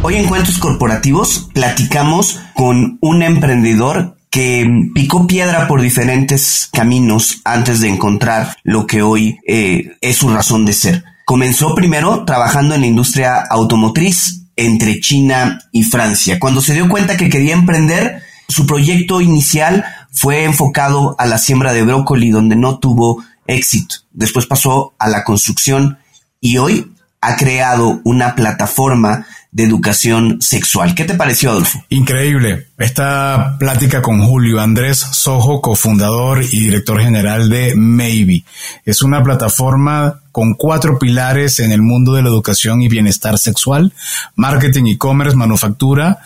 Hoy en Cuentos Corporativos platicamos con un emprendedor que picó piedra por diferentes caminos antes de encontrar lo que hoy eh, es su razón de ser. Comenzó primero trabajando en la industria automotriz entre China y Francia. Cuando se dio cuenta que quería emprender, su proyecto inicial fue enfocado a la siembra de brócoli, donde no tuvo éxito. Después pasó a la construcción y hoy ha creado una plataforma de educación sexual. ¿Qué te pareció, Adolfo? Increíble. Esta plática con Julio Andrés Sojo, cofundador y director general de Maybe. Es una plataforma con cuatro pilares en el mundo de la educación y bienestar sexual, marketing, e-commerce, manufactura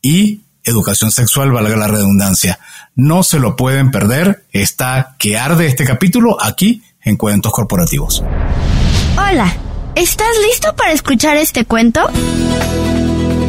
y educación sexual, valga la redundancia. No se lo pueden perder. Está que arde este capítulo aquí en Cuentos Corporativos. Hola. ¿Estás listo para escuchar este cuento?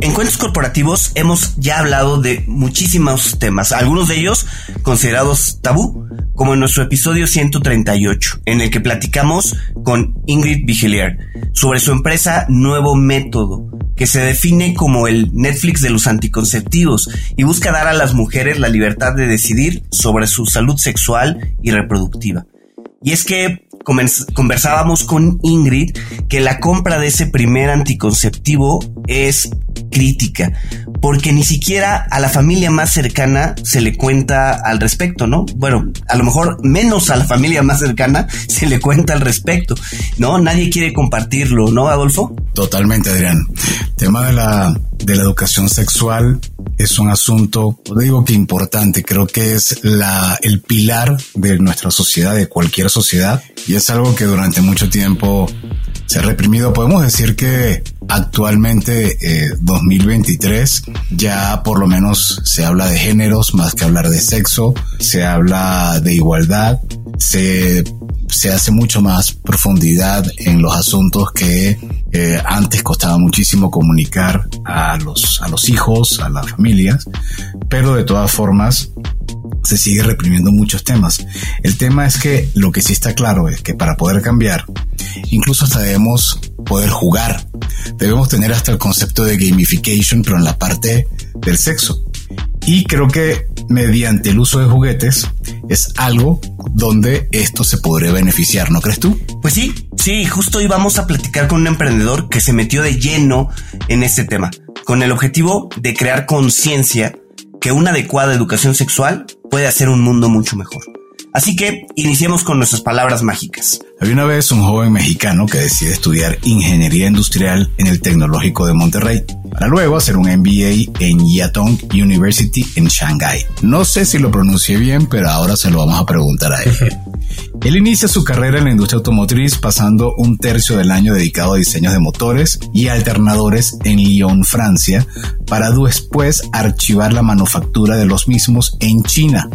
en cuentos corporativos hemos ya hablado de muchísimos temas, algunos de ellos considerados tabú, como en nuestro episodio 138, en el que platicamos con Ingrid Vigilier sobre su empresa Nuevo Método, que se define como el Netflix de los anticonceptivos y busca dar a las mujeres la libertad de decidir sobre su salud sexual y reproductiva. Y es que conversábamos con Ingrid que la compra de ese primer anticonceptivo es crítica, porque ni siquiera a la familia más cercana se le cuenta al respecto, ¿no? Bueno, a lo mejor menos a la familia más cercana se le cuenta al respecto, ¿no? Nadie quiere compartirlo, ¿no, Adolfo? Totalmente, Adrián. Tema de la, de la educación sexual es un asunto, digo que importante, creo que es la, el pilar de nuestra sociedad, de cualquier sociedad, y es algo que durante mucho tiempo se ha reprimido. Podemos decir que actualmente, 2023, eh, ya por lo menos se habla de géneros más que hablar de sexo, se habla de igualdad, se, se hace mucho más profundidad en los asuntos que eh, antes costaba muchísimo comunicar a los, a los hijos, a las familias, pero de todas formas se sigue reprimiendo muchos temas. El tema es que lo que sí está claro es que para poder cambiar, incluso hasta debemos poder jugar. Debemos tener hasta el concepto de gamification, pero en la parte del sexo. Y creo que mediante el uso de juguetes es algo donde esto se podría beneficiar, ¿no crees tú? Pues sí, sí, justo hoy vamos a platicar con un emprendedor que se metió de lleno en este tema, con el objetivo de crear conciencia que una adecuada educación sexual puede hacer un mundo mucho mejor. Así que iniciemos con nuestras palabras mágicas. Había una vez un joven mexicano que decide estudiar ingeniería industrial en el Tecnológico de Monterrey, para luego hacer un MBA en Yatong University en Shanghai. No sé si lo pronuncié bien, pero ahora se lo vamos a preguntar a él. Él inicia su carrera en la industria automotriz pasando un tercio del año dedicado a diseños de motores y alternadores en Lyon, Francia, para después archivar la manufactura de los mismos en China,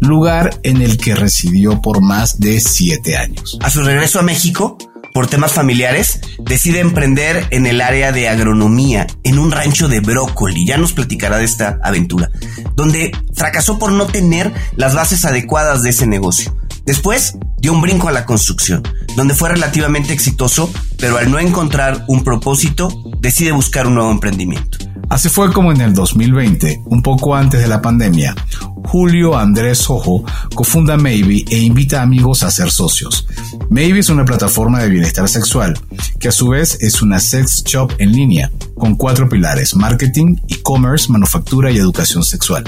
lugar en el que residió por más de siete años. A su regreso a México, por temas familiares, decide emprender en el área de agronomía en un rancho de brócoli. Ya nos platicará de esta aventura, donde fracasó por no tener las bases adecuadas de ese negocio. Después dio un brinco a la construcción, donde fue relativamente exitoso, pero al no encontrar un propósito, decide buscar un nuevo emprendimiento. Así fue como en el 2020, un poco antes de la pandemia, Julio Andrés Ojo cofunda Maybe e invita a amigos a ser socios. Maybe es una plataforma de bienestar sexual, que a su vez es una sex shop en línea, con cuatro pilares, marketing, e-commerce, manufactura y educación sexual.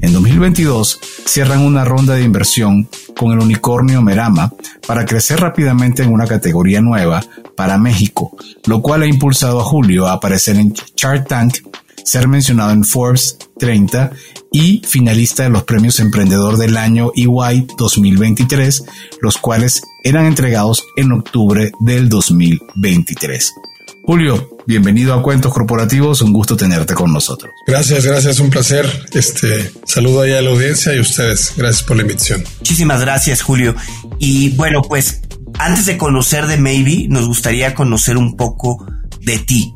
En 2022 cierran una ronda de inversión con el unicornio Merama para crecer rápidamente en una categoría nueva para México, lo cual ha impulsado a Julio a aparecer en Shark Tank, ser mencionado en Forbes 30 y finalista de los premios Emprendedor del Año EY 2023, los cuales eran entregados en octubre del 2023. Julio, bienvenido a Cuentos Corporativos, un gusto tenerte con nosotros. Gracias, gracias, un placer. Este saludo ahí a la audiencia y a ustedes. Gracias por la invitación. Muchísimas gracias, Julio. Y bueno, pues antes de conocer de Maybe, nos gustaría conocer un poco de ti.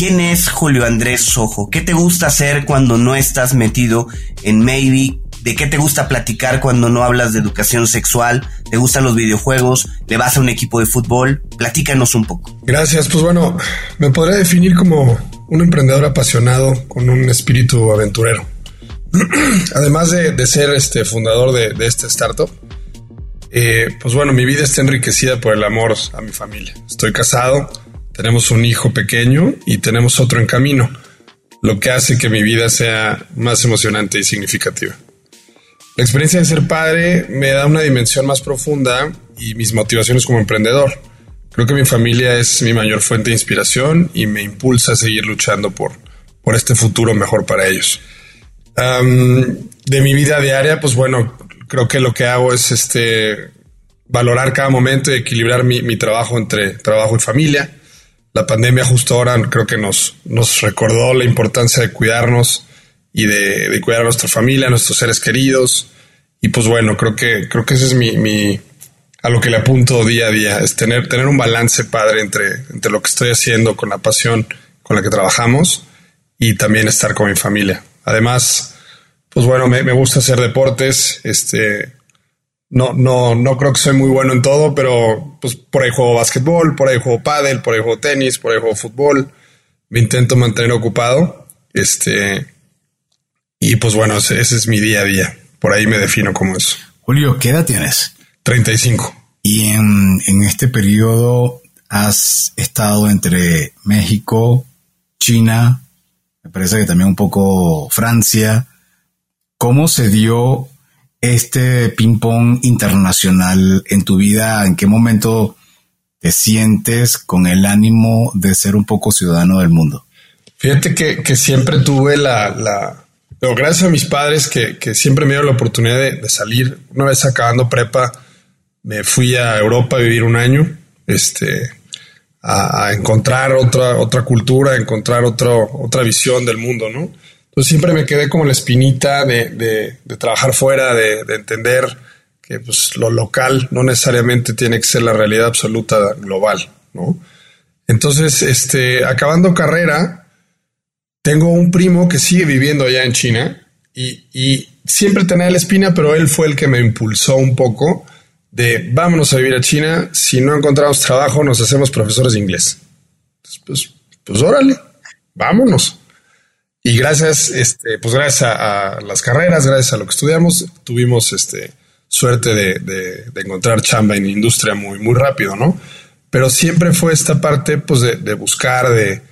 ¿Quién es Julio Andrés Sojo? ¿Qué te gusta hacer cuando no estás metido en Maybe? ¿De qué te gusta platicar cuando no hablas de educación sexual? ¿Te gustan los videojuegos? ¿Le vas a un equipo de fútbol? Platícanos un poco. Gracias. Pues bueno, me podría definir como un emprendedor apasionado con un espíritu aventurero. Además de, ser este fundador de, este startup, eh, pues bueno, mi vida está enriquecida por el amor a mi familia. Estoy casado, tenemos un hijo pequeño y tenemos otro en camino, lo que hace que mi vida sea más emocionante y significativa. La experiencia de ser padre me da una dimensión más profunda y mis motivaciones como emprendedor. Creo que mi familia es mi mayor fuente de inspiración y me impulsa a seguir luchando por, por este futuro mejor para ellos. de mi vida diaria, pues bueno, creo que lo que hago es este valorar cada momento y equilibrar mi, trabajo entre trabajo y familia. La pandemia justo ahora creo que nos, nos recordó la importancia de cuidarnos y de, cuidar a nuestra familia, a nuestros seres queridos. Y pues bueno, creo que, creo que ese es mi, mi, a lo que le apunto día a día, es tener, tener un balance padre entre, entre lo que estoy haciendo con la pasión con la que trabajamos y también estar con mi familia. Además, pues bueno, me, gusta hacer deportes. Este, no, no, no creo que soy muy bueno en todo, pero pues por ahí juego básquetbol, por ahí juego pádel, por ahí juego tenis, por ahí juego fútbol. Me intento mantener ocupado. Este, y pues bueno, ese, es mi día a día. Por ahí me defino como eso. Julio, ¿qué edad tienes? 35. Y en, en este periodo has estado entre México, China, me parece que también un poco Francia, ¿Cómo se dio este ping-pong internacional en tu vida? ¿En qué momento te sientes con el ánimo de ser un poco ciudadano del mundo? Fíjate que, siempre tuve la, la gracias a mis padres que, siempre me dieron la oportunidad de, salir. Una vez acabando prepa, me fui a Europa a vivir un año, este, a, encontrar otra, otra cultura, a encontrar otro, otra visión del mundo, ¿no? Entonces siempre me quedé como la espinita de, trabajar fuera, de, entender que pues, lo local no necesariamente tiene que ser la realidad absoluta global, ¿no? Entonces, este, acabando carrera, tengo un primo que sigue viviendo allá en China y, siempre tenía la espina, pero él fue el que me impulsó un poco de vámonos a vivir a China, si no encontramos trabajo nos hacemos profesores de inglés. pues, pues órale, vámonos. Y gracias, este, pues gracias a, las carreras, gracias a lo que estudiamos, tuvimos este, suerte de, encontrar chamba en industria muy, muy rápido, ¿no? Pero siempre fue esta parte, pues, de, buscar, de,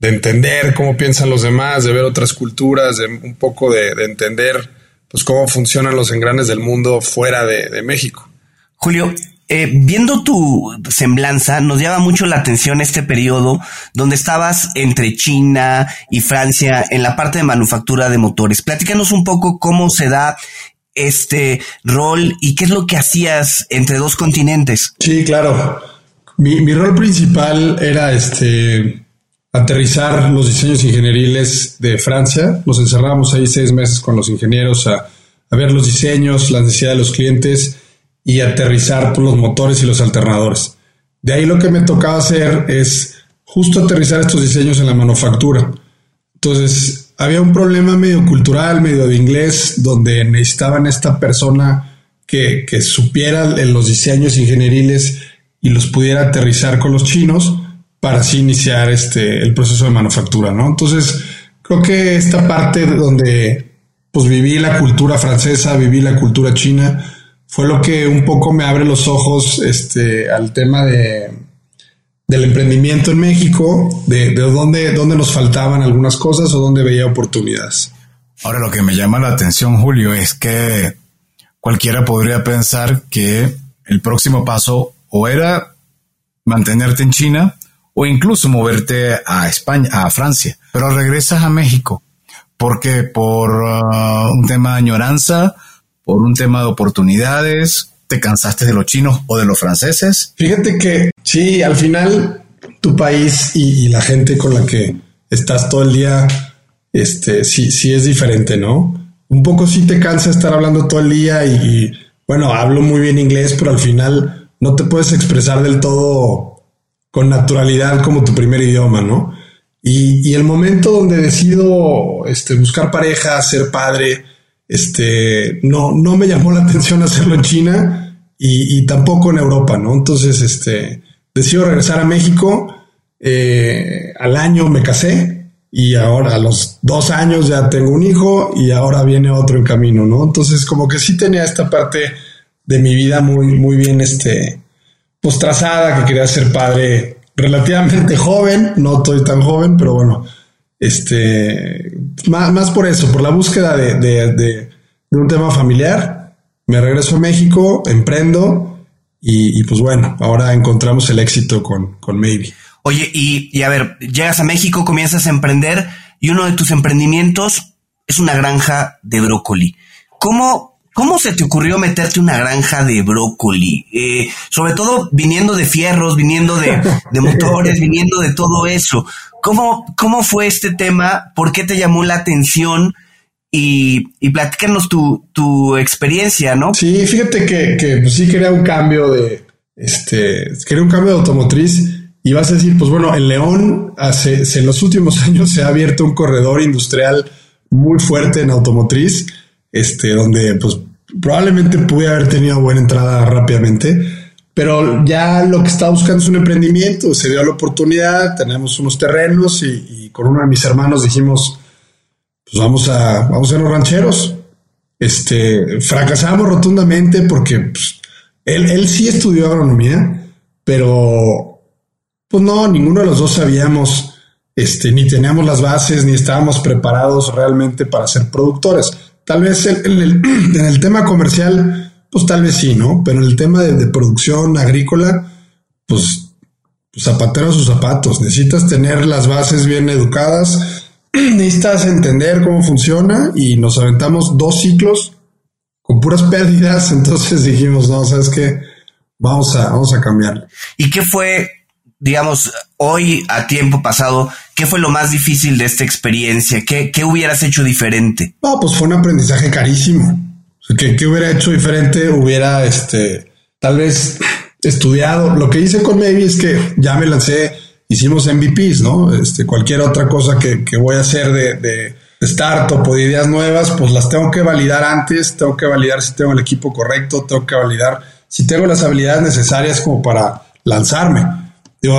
entender cómo piensan los demás, de ver otras culturas, de un poco de, entender, pues, cómo funcionan los engranes del mundo fuera de México. Julio, eh, viendo tu semblanza, nos llama mucho la atención este periodo donde estabas entre China y Francia en la parte de manufactura de motores. Platícanos un poco cómo se da este rol y qué es lo que hacías entre dos continentes. Sí, claro. Mi, rol principal era este aterrizar los diseños ingenieriles de Francia. Nos encerramos ahí seis meses con los ingenieros a, a ver los diseños, las necesidades de los clientes y aterrizar los motores y los alternadores. De ahí lo que me tocaba hacer es justo aterrizar estos diseños en la manufactura. Entonces, había un problema medio cultural, medio de inglés, donde necesitaban esta persona que, que supiera los diseños ingenieriles y los pudiera aterrizar con los chinos para así iniciar este, el proceso de manufactura, ¿no? Entonces, creo que esta parte donde pues viví la cultura francesa, viví la cultura china, fue lo que un poco me abre los ojos este, al tema de, del emprendimiento en México, de, de dónde, dónde nos faltaban algunas cosas o dónde veía oportunidades. Ahora lo que me llama la atención, Julio, es que cualquiera podría pensar que el próximo paso o era mantenerte en China o incluso moverte a España, a Francia, pero regresas a México porque por uh, un tema de añoranza por un tema de oportunidades? ¿Te cansaste de los chinos o de los franceses? Fíjate que sí, al final tu país y, la gente con la que estás todo el día, este, sí, sí es diferente, ¿no? Un poco sí te cansa estar hablando todo el día y, bueno, hablo muy bien inglés, pero al final no te puedes expresar del todo con naturalidad como tu primer idioma, ¿no? Y, el momento donde decido este, buscar pareja, ser padre, este, no, no me llamó la atención hacerlo en China y, tampoco en Europa, ¿no? Entonces, este, decido regresar a México. Eh, al año me casé y ahora a los dos años ya tengo un hijo y ahora viene otro en camino, ¿no? Entonces, como que sí tenía esta parte de mi vida muy, muy bien, este, pues trazada, que quería ser padre relativamente joven, no estoy tan joven, pero bueno, este, más, por eso, por la búsqueda de, de, un tema familiar, me regreso a México, emprendo y, pues bueno, ahora encontramos el éxito con, con Maybe. Oye, y, y a ver, llegas a México, comienzas a emprender y uno de tus emprendimientos es una granja de brócoli. ¿Cómo ¿Cómo se te ocurrió meterte una granja de brócoli? Eh, sobre todo viniendo de fierros, viniendo de, motores, viniendo de todo eso. ¿Cómo, ¿Cómo fue este tema? ¿Por qué te llamó la atención? Y, y platícanos tu, tu experiencia, ¿no? Sí, fíjate que, que pues sí quería un cambio de, este, quería un cambio de automotriz. Y vas a decir, pues bueno, en León hace, en los últimos años se ha abierto un corredor industrial muy fuerte en automotriz este, donde pues probablemente pude haber tenido buena entrada rápidamente, pero ya lo que estaba buscando es un emprendimiento, se dio la oportunidad, tenemos unos terrenos y, con uno de mis hermanos dijimos, pues vamos a, vamos a los rancheros. Este, fracasamos rotundamente porque pues, él, él sí estudió agronomía, pero pues no, ninguno de los dos sabíamos, este, ni teníamos las bases, ni estábamos preparados realmente para ser productores. Tal vez en el, tema comercial, pues tal vez sí, ¿no? Pero en el tema de, producción agrícola, pues, zapatero a sus zapatos. Necesitas tener las bases bien educadas, necesitas entender cómo funciona y nos aventamos dos ciclos con puras pérdidas. Entonces dijimos, no, sabes qué, vamos a, vamos a cambiar. ¿Y qué fue, digamos, hoy a tiempo pasado? ¿Qué fue lo más difícil de esta experiencia? ¿Qué, hubieras hecho diferente? No, pues fue un aprendizaje carísimo. ¿Qué, hubiera hecho diferente? Hubiera, este, tal vez estudiado. Lo que hice con Maybe es que ya me lancé, hicimos MVPs, ¿no? Este, cualquier otra cosa que, voy a hacer de, de startup o de ideas nuevas, pues las tengo que validar antes, tengo que validar si tengo el equipo correcto, tengo que validar si tengo las habilidades necesarias como para lanzarme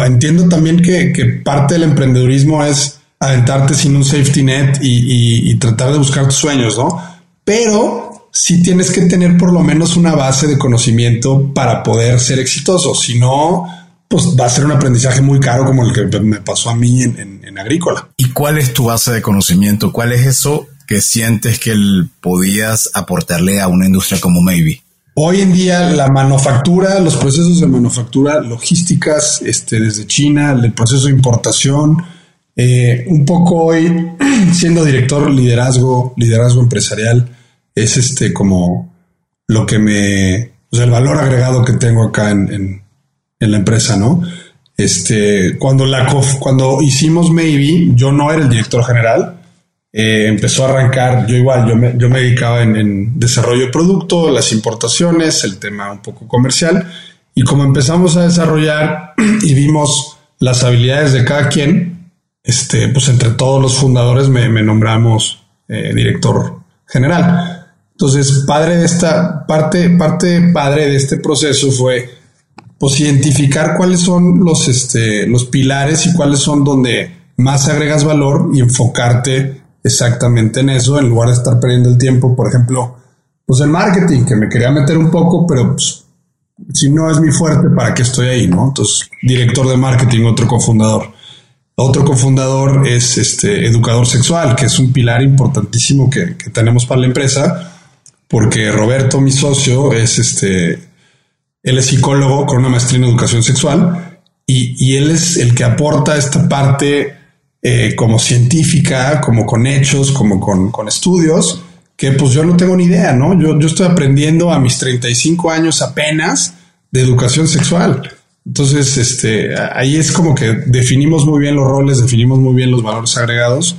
entiendo también que, parte del emprendedurismo es aventarte sin un safety net y, tratar de buscar tus sueños, ¿no? Pero sí tienes que tener por lo menos una base de conocimiento para poder ser exitoso. Si no, pues va a ser un aprendizaje muy caro como el que me pasó a mí en, en agrícola. ¿Y cuál es tu base de conocimiento? ¿Cuál es eso que sientes que podías aportarle a una industria como Maybe? Hoy en día la manufactura, los procesos de manufactura, logísticas, este, desde China, el proceso de importación, eh, un poco hoy siendo director liderazgo, liderazgo empresarial, es este como lo que me, el valor agregado que tengo acá en, en, la empresa, ¿no? Este, cuando la, cuando hicimos Maybe, yo no era el director general, eh, empezó a arrancar, yo igual, yo me, yo me dedicaba en, desarrollo de producto, las importaciones, el tema un poco comercial, y como empezamos a desarrollar y vimos las habilidades de cada quien, este, pues entre todos los fundadores me, nombramos eh, director general. Entonces, padre de esta parte, parte padre de este proceso fue pues identificar cuáles son los, este, los pilares y cuáles son donde más agregas valor y enfocarte exactamente en eso, en lugar de estar perdiendo el tiempo, por ejemplo, pues el marketing, que me quería meter un poco, pero pues, si no es mi fuerte, ¿para qué estoy ahí? ¿no? Entonces, director de marketing, otro cofundador. Otro cofundador es este educador sexual, que es un pilar importantísimo que, tenemos para la empresa, porque Roberto, mi socio, es este, él es psicólogo con una maestría en educación sexual y, y él es el que aporta esta parte eh, como científica, como con hechos, como con, estudios, que pues yo no tengo ni idea, ¿no? Yo, yo estoy aprendiendo a mis 35 años apenas de educación sexual. Entonces, este, ahí es como que definimos muy bien los roles, definimos muy bien los valores agregados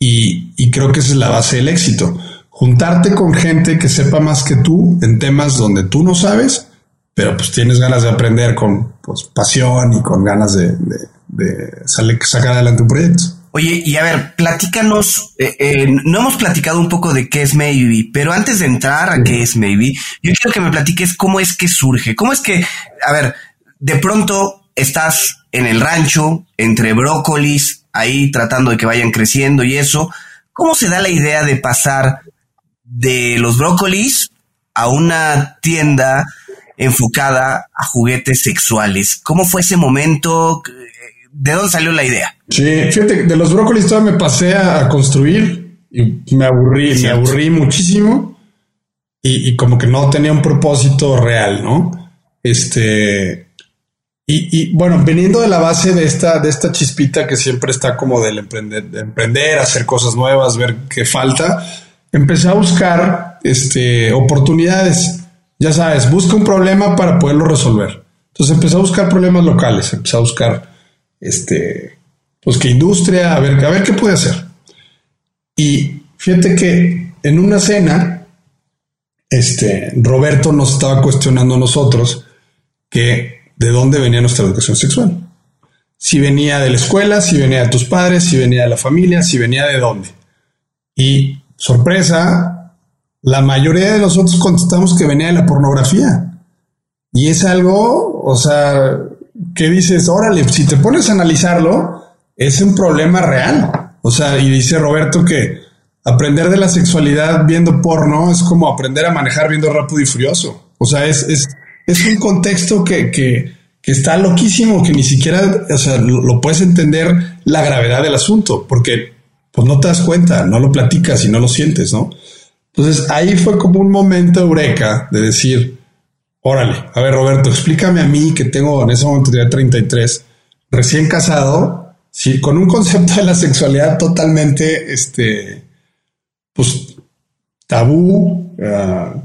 y, y creo que esa es la base del éxito. Juntarte con gente que sepa más que tú en temas donde tú no sabes, pero pues tienes ganas de aprender con pues, pasión y con ganas de, sacar adelante un proyecto. Oye, y a ver, platícanos, eh, eh, no hemos platicado un poco de qué es Maybe, pero antes de entrar a qué es Maybe, yo quiero que me platiques cómo es que surge, cómo es que, a ver, de pronto estás en el rancho, entre brócolis, ahí tratando de que vayan creciendo y eso, ¿cómo se da la idea de pasar de los brócolis a una tienda enfocada a juguetes sexuales? ¿Cómo fue ese momento? ¿De dónde salió la idea? Sí, fíjate, de los brócolis todavía me pasé a construir y me aburrí, me aburrí muchísimo y, y, como que no tenía un propósito real, ¿no? Este, y, bueno, veniendo de la base de esta, de esta chispita que siempre está como del emprender, de emprender, hacer cosas nuevas, ver qué falta, empecé a buscar este, oportunidades. Ya sabes, busca un problema para poderlo resolver. Entonces empecé a buscar problemas locales, empecé a buscar este, pues qué industria, a ver, a ver qué puede hacer. Y fíjate que en una cena, este, Roberto nos estaba cuestionando a nosotros que de dónde venía nuestra educación sexual. Si venía de la escuela, si venía de tus padres, si venía de la familia, si venía de dónde. Y sorpresa, la mayoría de nosotros contestamos que venía de la pornografía. Y es algo, o sea, que dices, órale, si te pones a analizarlo, es un problema real. O sea, y dice Roberto que aprender de la sexualidad viendo porno es como aprender a manejar viendo rápido y furioso. O sea, es, es, es un contexto que, que, que, está loquísimo, que ni siquiera, o sea, lo, lo puedes entender la gravedad del asunto, porque pues no te das cuenta, no lo platicas y no lo sientes, ¿no? Entonces ahí fue como un momento eureka de decir, órale, a ver Roberto, explícame a mí que tengo en ese momento tenía 33, recién casado, sí, con un concepto de la sexualidad totalmente, este, pues tabú, uh,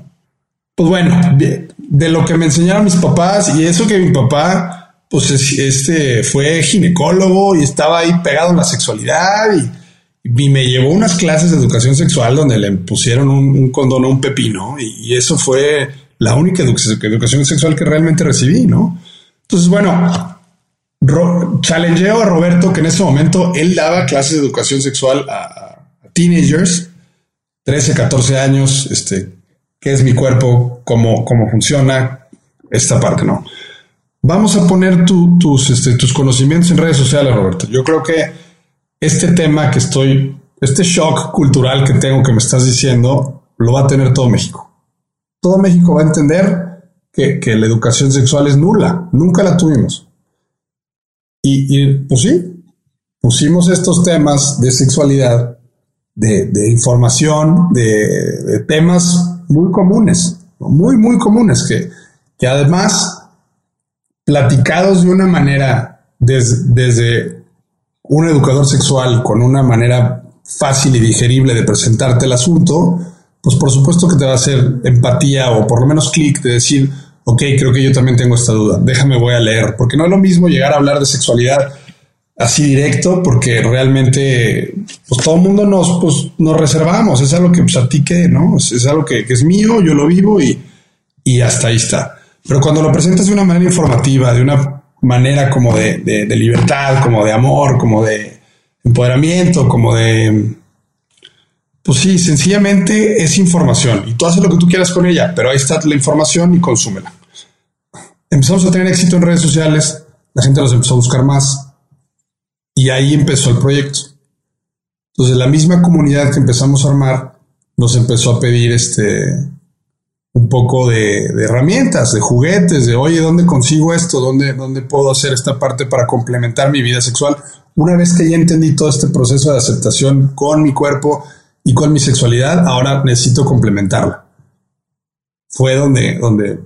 pues bueno, de, de, lo que me enseñaron mis papás y eso que mi papá, pues este fue ginecólogo y estaba ahí pegado en la sexualidad y y me llevó unas clases de educación sexual donde le pusieron un, condón a un pepino y, eso fue la única educación sexual que realmente recibí, ¿no? Entonces, bueno, challengeo a Roberto que en ese momento él daba clases de educación sexual a, teenagers, 13, 14 años, este, qué es mi cuerpo, cómo, cómo funciona, esta parte, ¿no? Vamos a poner tus, este, tus conocimientos en redes sociales, Roberto. Yo creo que este tema que estoy, este shock cultural que tengo que me estás diciendo, lo va a tener todo México. Todo México va a entender que, la educación sexual es nula, nunca la tuvimos. Y, pues sí, pusimos estos temas de sexualidad, de, información, de, temas muy comunes, muy, muy comunes, que, que además, platicados de una manera desde un educador sexual con una manera fácil y digerible de presentarte el asunto, pues por supuesto que te va a hacer empatía o por lo menos clic de decir, ok, creo que yo también tengo esta duda, déjame voy a leer, porque no es lo mismo llegar a hablar de sexualidad así directo, porque realmente, pues todo el mundo nos, pues, nos reservamos, es algo que pues, a ti que, ¿no? Es, algo que, que, es mío, yo lo vivo y, y hasta ahí está. Pero cuando lo presentas de una manera informativa, de una manera como de, libertad, como de amor, como de empoderamiento, como de... Pues sí, sencillamente es información y tú haces lo que tú quieras con ella, pero ahí está la información y consúmela. Empezamos a tener éxito en redes sociales, la gente nos empezó a buscar más y ahí empezó el proyecto. Entonces la misma comunidad que empezamos a armar nos empezó a pedir este un poco de, herramientas, de juguetes, de oye, ¿dónde consigo esto? ¿Dónde, ¿Dónde puedo hacer esta parte para complementar mi vida sexual? Una vez que ya entendí todo este proceso de aceptación con mi cuerpo y con mi sexualidad, ahora necesito complementarla. Fue donde, donde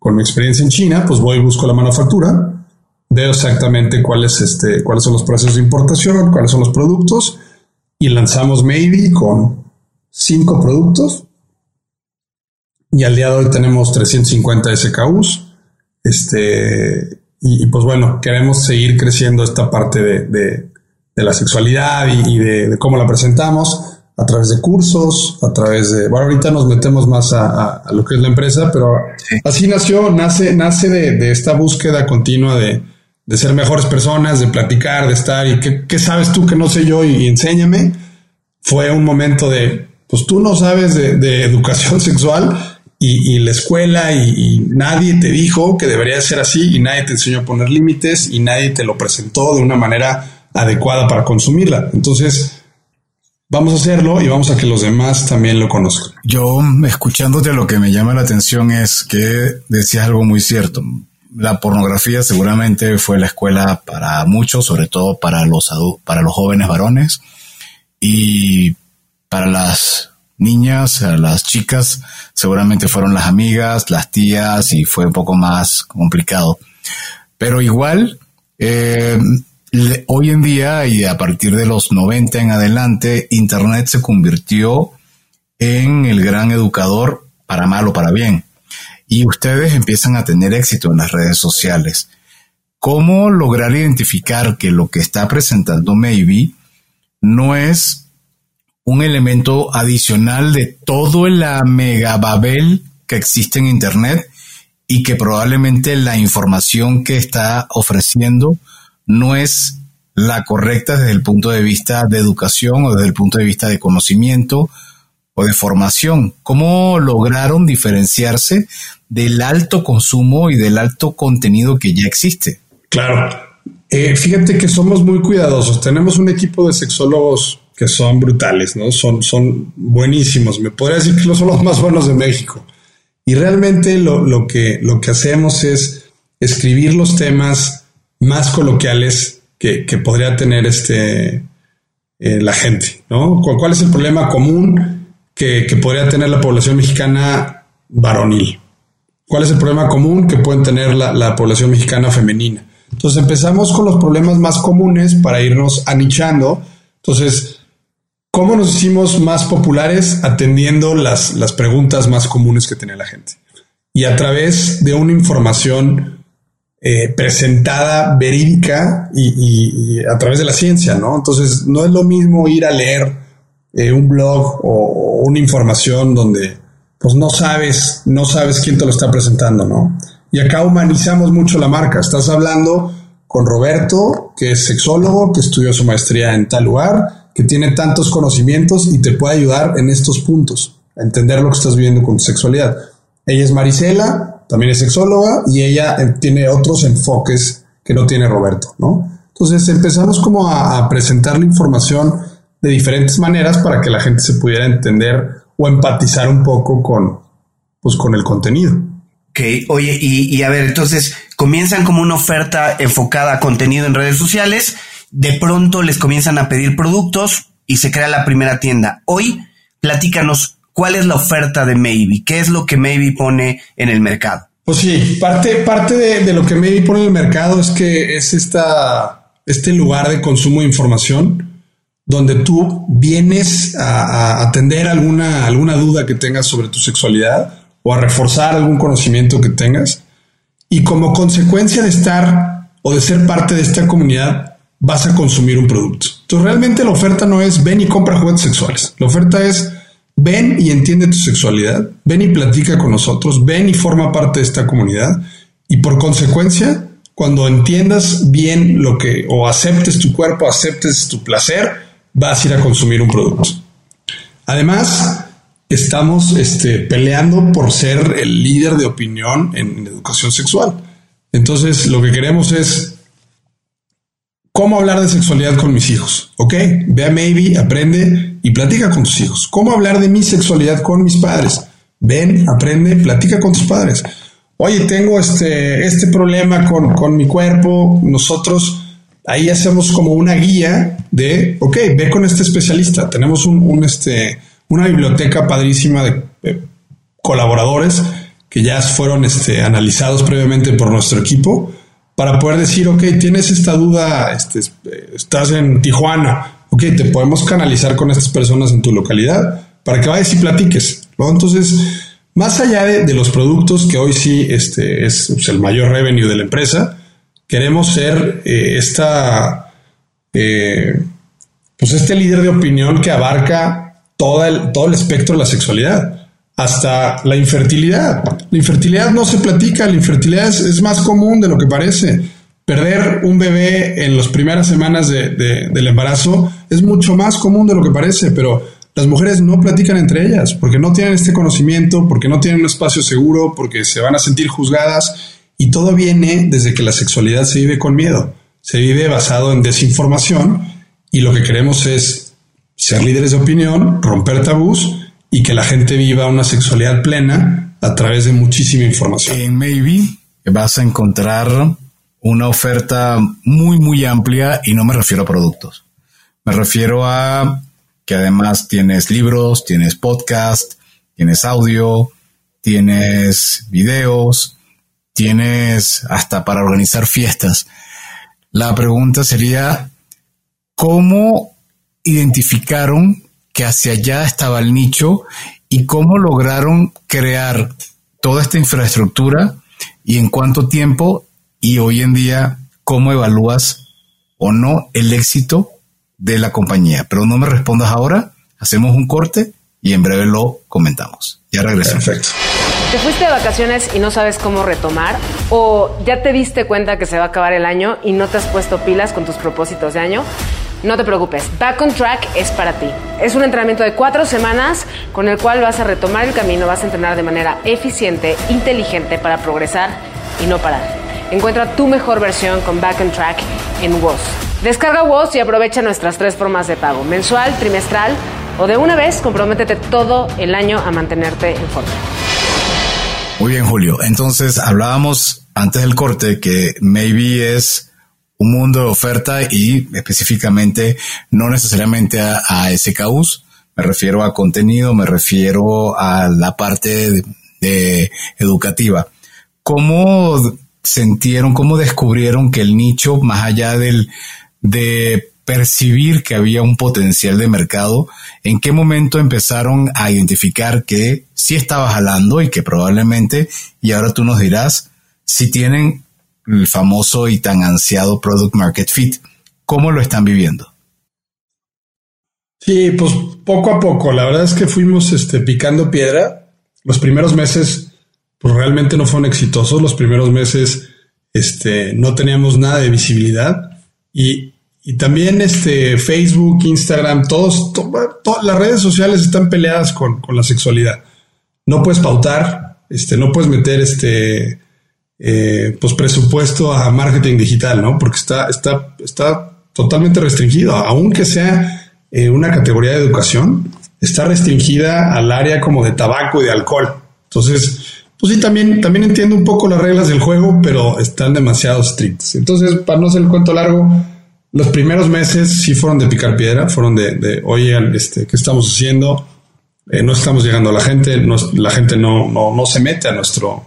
con mi experiencia en China, pues voy y busco la manufactura, veo exactamente cuáles, este, cuáles son los procesos de importación, cuáles son los productos y lanzamos Maybe con cinco productos y al día de hoy tenemos 350 SKUs. Este, y, pues bueno, queremos seguir creciendo esta parte de, de, la sexualidad y, de, cómo la presentamos. a través de cursos, a través de, bueno, ahorita nos metemos más a, lo que es la empresa, pero así nació, nace, nace de, esta búsqueda continua de, ser mejores personas, de platicar, de estar y qué, sabes tú que no sé yo y, enséñame. Fue un momento de, pues tú no sabes de, educación sexual y, la escuela y, y, nadie te dijo que debería ser así y nadie te enseñó a poner límites y nadie te lo presentó de una manera adecuada para consumirla. Entonces, vamos a hacerlo y vamos a que los demás también lo conozcan. Yo, escuchándote, lo que me llama la atención es que decías algo muy cierto. La pornografía seguramente fue la escuela para muchos, sobre todo para los, para los jóvenes varones y para las niñas, las chicas, seguramente fueron las amigas, las tías y fue un poco más complicado. Pero igual, eh, hoy en día y a partir de los 90 en adelante, Internet se convirtió en el gran educador para mal o para bien. Y ustedes empiezan a tener éxito en las redes sociales. ¿Cómo lograr identificar que lo que está presentando Maybe no es un elemento adicional de todo el megababel que existe en Internet y que probablemente la información que está ofreciendo no es la correcta desde el punto de vista de educación o desde el punto de vista de conocimiento o de formación. ¿Cómo lograron diferenciarse del alto consumo y del alto contenido que ya existe? Claro. Eh, fíjate que somos muy cuidadosos. Tenemos un equipo de sexólogos que son brutales, ¿no? Son, son buenísimos. Me podría decir que son los más buenos de México. Y realmente lo, lo, que, lo que hacemos es escribir los temas más coloquiales que, podría tener este, eh, la gente, ¿no? ¿Cuál es el problema común que, podría tener la población mexicana varonil? ¿Cuál es el problema común que pueden tener la, población mexicana femenina? Entonces empezamos con los problemas más comunes para irnos anichando. Entonces, ¿cómo nos hicimos más populares atendiendo las, las preguntas más comunes que tenía la gente? Y a través de una información eh, presentada verídica y, a través de la ciencia, ¿no? Entonces, no es lo mismo ir a leer eh, un blog o, una información donde pues no sabes, no sabes quién te lo está presentando, ¿no? Y acá humanizamos mucho la marca. Estás hablando con Roberto, que es sexólogo, que estudió su maestría en tal lugar, que tiene tantos conocimientos y te puede ayudar en estos puntos, a entender lo que estás viviendo con tu sexualidad. Ella es Marisela, también es sexóloga y ella eh, tiene otros enfoques que no tiene Roberto, ¿no? Entonces empezamos como a, presentar la información de diferentes maneras para que la gente se pudiera entender o empatizar un poco con, pues, con el contenido. Ok, oye, y, y, a ver, entonces comienzan como una oferta enfocada a contenido en redes sociales, de pronto les comienzan a pedir productos y se crea la primera tienda. Hoy, platícanos ¿Cuál es la oferta de Maybe? ¿Qué es lo que Maybe pone en el mercado? Pues sí, parte, parte de, lo que Maybe pone en el mercado es que es esta, este lugar de consumo de información donde tú vienes a, atender alguna, alguna duda que tengas sobre tu sexualidad o a reforzar algún conocimiento que tengas. Y como consecuencia de estar o de ser parte de esta comunidad, vas a consumir un producto. Entonces realmente la oferta no es ven y compra juguetes sexuales. La oferta es ven y entiende tu sexualidad, ven y platica con nosotros, ven y forma parte de esta comunidad y por consecuencia, cuando entiendas bien lo que o aceptes tu cuerpo, aceptes tu placer, vas a ir a consumir un producto. Además, estamos este, peleando por ser el líder de opinión en educación sexual. Entonces, lo que queremos es cómo hablar de sexualidad con mis hijos. Ok, ve a Maybe, aprende y platica con tus hijos. ¿Cómo hablar de mi sexualidad con mis padres? Ven, aprende, platica con tus padres. Oye, tengo este, este problema con, mi cuerpo. Nosotros ahí hacemos como una guía de, ok, ve con este especialista. Tenemos un, este, una biblioteca padrísima de, colaboradores que ya fueron este, analizados previamente por nuestro equipo para poder decir, ok, tienes esta duda, este, estás en Tijuana, ok, te podemos canalizar con estas personas en tu localidad para que vayas y platiques. Entonces, más allá de, los productos, que hoy sí este, es pues, el mayor revenue de la empresa, queremos ser eh, esta, eh, pues este líder de opinión que abarca todo el, todo el espectro de la sexualidad, hasta la infertilidad. La infertilidad no se platica, la infertilidad es, más común de lo que parece. Perder un bebé en las primeras semanas del embarazo es mucho más común de lo que parece, pero las mujeres no platican entre ellas porque no tienen este conocimiento, porque no tienen un espacio seguro, porque se van a sentir juzgadas y todo viene desde que la sexualidad se vive con miedo, se vive basado en desinformación y lo que queremos es ser líderes de opinión, romper tabús y que la gente viva una sexualidad plena a través de muchísima información. En Maybe vas a encontrar una oferta muy, muy amplia y no me refiero a productos. Me refiero a que además tienes libros, tienes podcast, tienes audio, tienes videos, tienes hasta para organizar fiestas. La pregunta sería, ¿cómo identificaron que hacia allá estaba el nicho y cómo lograron crear toda esta infraestructura y en cuánto tiempo y hoy en día cómo evalúas o no el éxito de la compañía. Pero no me respondas ahora, hacemos un corte y en breve lo comentamos. Ya regresamos. Perfecto. ¿Te fuiste de vacaciones y no sabes cómo retomar? ¿O ya te diste cuenta que se va a acabar el año y no te has puesto pilas con tus propósitos de año? No te preocupes, Back on Track es para ti. Es un entrenamiento de cuatro semanas con el cual vas a retomar el camino, vas a entrenar de manera eficiente, inteligente para progresar y no parar. Encuentra tu mejor versión con Back on Track en WOS. Descarga WOS y aprovecha nuestras tres formas de pago, mensual, trimestral o de una vez, comprométete todo el año a mantenerte en forma. Muy bien, Julio. Entonces hablábamos antes del corte que maybe es un mundo de oferta y específicamente no necesariamente a, SKUs. Me refiero a contenido, me refiero a la parte educativa. ¿Cómo sintieron, cómo descubrieron que el nicho, más allá del, de percibir que había un potencial de mercado, ¿en qué momento empezaron a identificar que sí estaba jalando y que probablemente, y ahora tú nos dirás, si tienen el famoso y tan ansiado Product Market Fit, ¿cómo lo están viviendo? Sí, pues poco a poco, la verdad es que fuimos este, picando piedra. Los primeros meses, pues realmente no fueron exitosos. Los primeros meses, este, no teníamos nada de visibilidad y y también este Facebook, Instagram, todos, todas las redes sociales están peleadas con, la sexualidad. No puedes pautar, este, no puedes meter este eh, pues presupuesto a marketing digital, ¿no? Porque está, está, está totalmente restringido, aunque sea eh, una categoría de educación, está restringida al área como de tabaco y de alcohol. Entonces, pues sí, también, también entiendo un poco las reglas del juego, pero están demasiado estrictas. Entonces, para no hacer el cuento largo, los primeros meses sí fueron de picar piedra, fueron de, de oye, este, ¿qué estamos haciendo? Eh, no estamos llegando a la gente, la gente no, no, no, se mete a nuestro,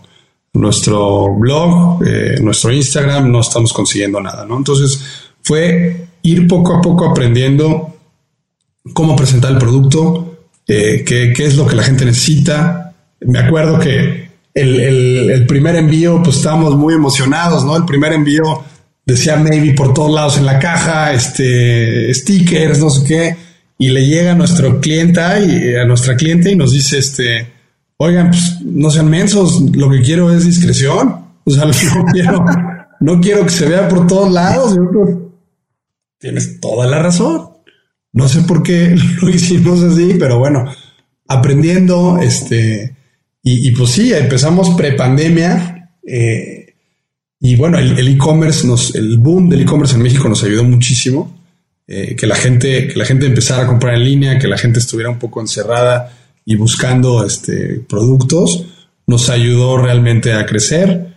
nuestro blog, eh, nuestro Instagram, no estamos consiguiendo nada, ¿no? Entonces fue ir poco a poco aprendiendo cómo presentar el producto, eh, qué, qué, es lo que la gente necesita. Me acuerdo que el, el, primer envío, pues estábamos muy emocionados, ¿no? El primer envío decía maybe por todos lados en la caja, este, stickers, no sé qué, y le llega a nuestro cliente y a nuestra cliente y nos dice, este, oigan, pues no sean mensos, lo que quiero es discreción. O sea, no quiero, no quiero que se vea por todos lados. Tienes toda la razón. No sé por qué lo hicimos así, pero bueno, aprendiendo, este, y, pues sí, empezamos prepandemia. Eh, y bueno, el e-commerce el boom del e-commerce en México nos ayudó muchísimo. Eh, que la gente, que la gente empezara a comprar en línea, que la gente estuviera un poco encerrada y buscando este, productos, nos ayudó realmente a crecer.